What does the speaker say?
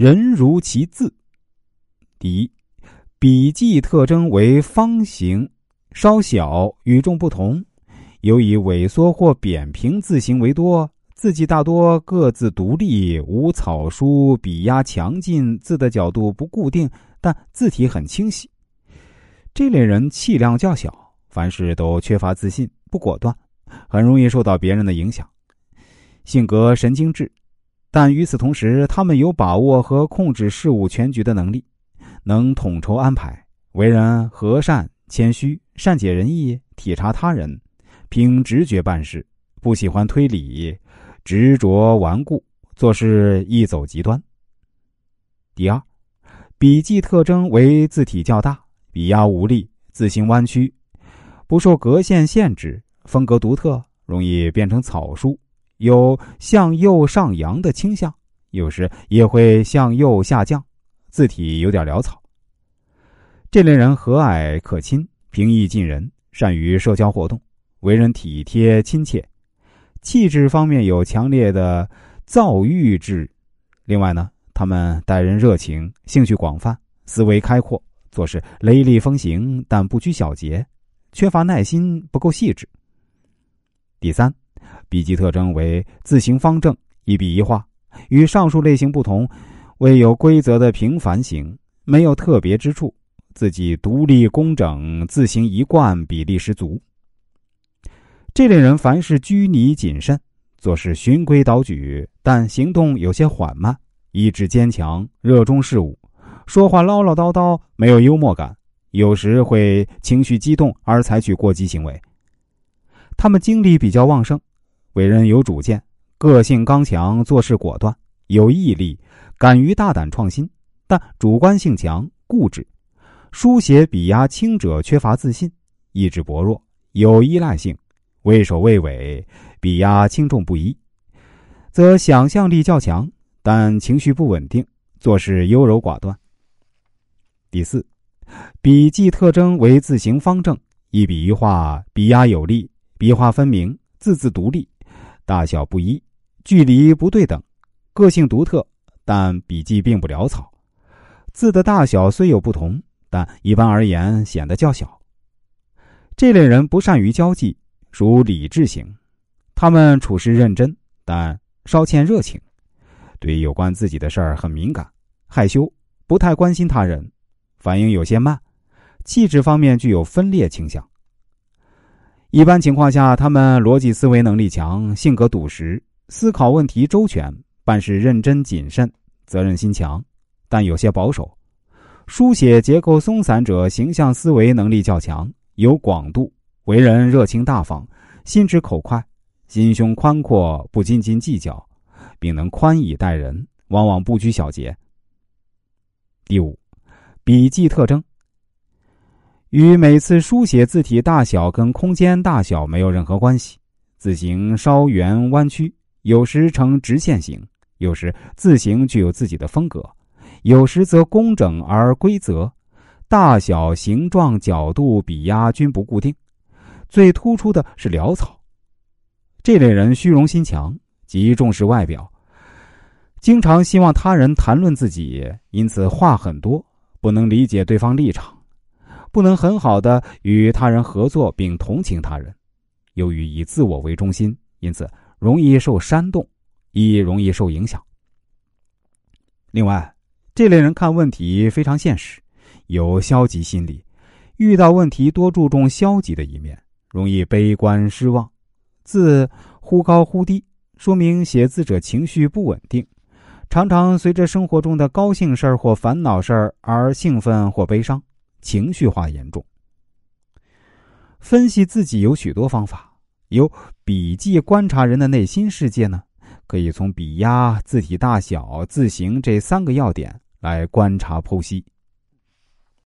人如其字。第一，笔迹特征为方形，稍小，与众不同，尤以萎缩或扁平字形为多。字迹大多各自独立，无草书，笔压强劲，字的角度不固定，但字体很清晰。这类人气量较小，凡事都缺乏自信，不果断，很容易受到别人的影响，性格神经质。但与此同时，他们有把握和控制事物全局的能力，能统筹安排，为人和善、谦虚、善解人意，体察他人，凭直觉办事，不喜欢推理。执着顽固，做事易走极端。第二，笔迹特征为字体较大，笔压无力，字形弯曲，不受格线限制，风格独特，容易变成草书，有向右上扬的倾向，有时也会向右下降，字体有点潦草。这类人和蔼可亲，平易近人，善于社交活动，为人体贴亲切。气质方面有强烈的躁郁质，另外呢，他们待人热情，兴趣广泛，思维开阔，做事雷厉风行，但不拘小节，缺乏耐心，不够细致。第三，笔迹特征为字形方正，一笔一画，与上述类型不同，为有规则的平凡型，没有特别之处，字迹独立工整，字形一贯，比例十足。这类人凡事拘泥谨慎，做事循规蹈矩，但行动有些缓慢，意志坚强，热衷事务，说话唠唠叨叨，没有幽默感，有时会情绪激动而采取过激行为。他们精力比较旺盛，为人有主见，个性刚强，做事果断，有毅力，敢于大胆创新，但主观性强，固执，书写笔压轻者缺乏自信，意志薄弱，有依赖性。畏首畏尾，笔压轻重不一，则想象力较强，但情绪不稳定，做事优柔寡断。第四，笔迹特征为字形方正，一笔一画，笔压有力，笔画分明，字字独立，大小不一，距离不对等，个性独特，但笔迹并不潦草。字的大小虽有不同，但一般而言显得较小。这类人不善于交际。属理智型，他们处事认真，但稍欠热情，对有关自己的事儿很敏感，害羞，不太关心他人，反应有些慢，气质方面具有分裂倾向。一般情况下，他们逻辑思维能力强，性格笃实，思考问题周全，办事认真谨慎，责任心强，但有些保守。书写结构松散者，形象思维能力较强，有广度。为人热情大方，心直口快，心胸宽阔，不斤斤计较，并能宽以待人，往往不拘小节。第五，笔迹特征与每次书写字体大小跟空间大小没有任何关系，字形稍圆弯曲，有时呈直线型，有时字形具有自己的风格，有时则工整而规则，大小、形状、角度、笔压均不固定。最突出的是潦草，这类人虚荣心强，极重视外表，经常希望他人谈论自己，因此话很多，不能理解对方立场，不能很好的与他人合作并同情他人。由于以自我为中心，因此容易受煽动，亦容易受影响。另外，这类人看问题非常现实，有消极心理，遇到问题多注重消极的一面。容易悲观失望，字忽高忽低，说明写字者情绪不稳定，常常随着生活中的高兴事儿或烦恼事儿而兴奋或悲伤，情绪化严重。分析自己有许多方法，有笔记观察人的内心世界呢，可以从笔压、字体大小、字形这三个要点来观察剖析。